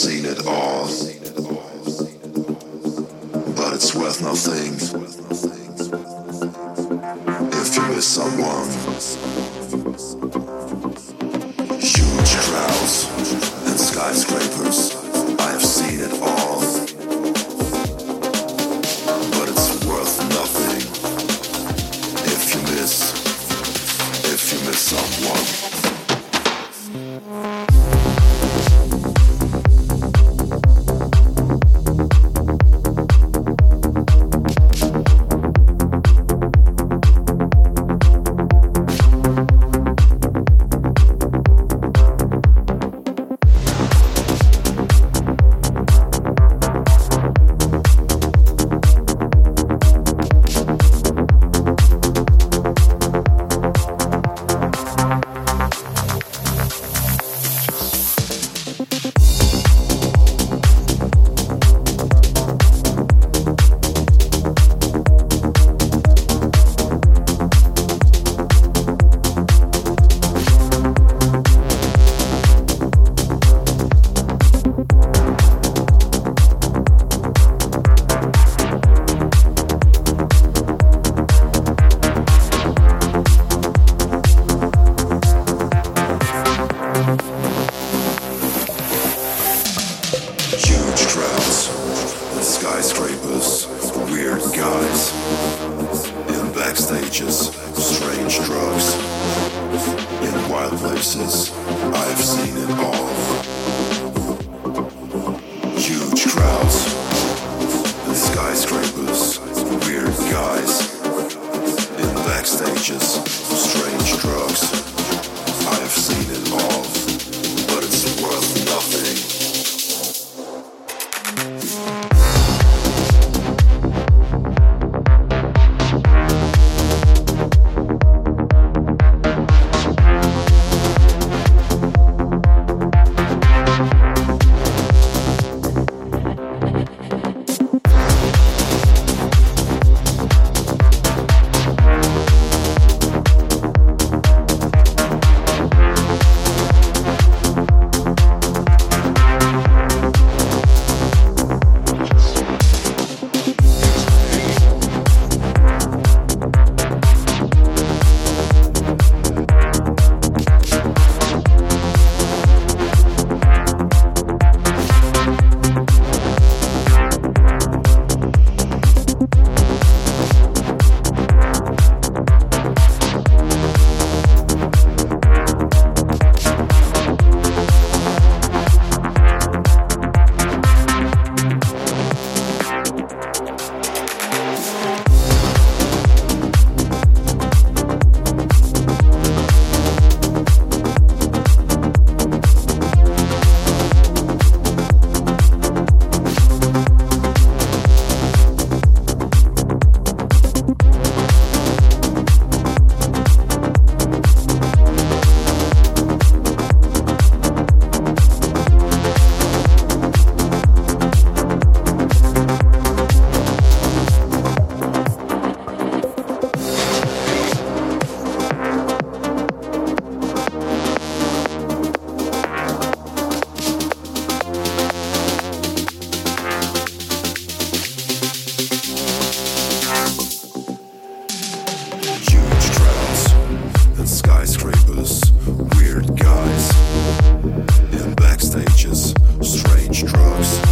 seen it all. But it's worth nothing if you miss someone. Huge and skyscrapers, weird guys in backstages, strange drugs in wild places. I've grows.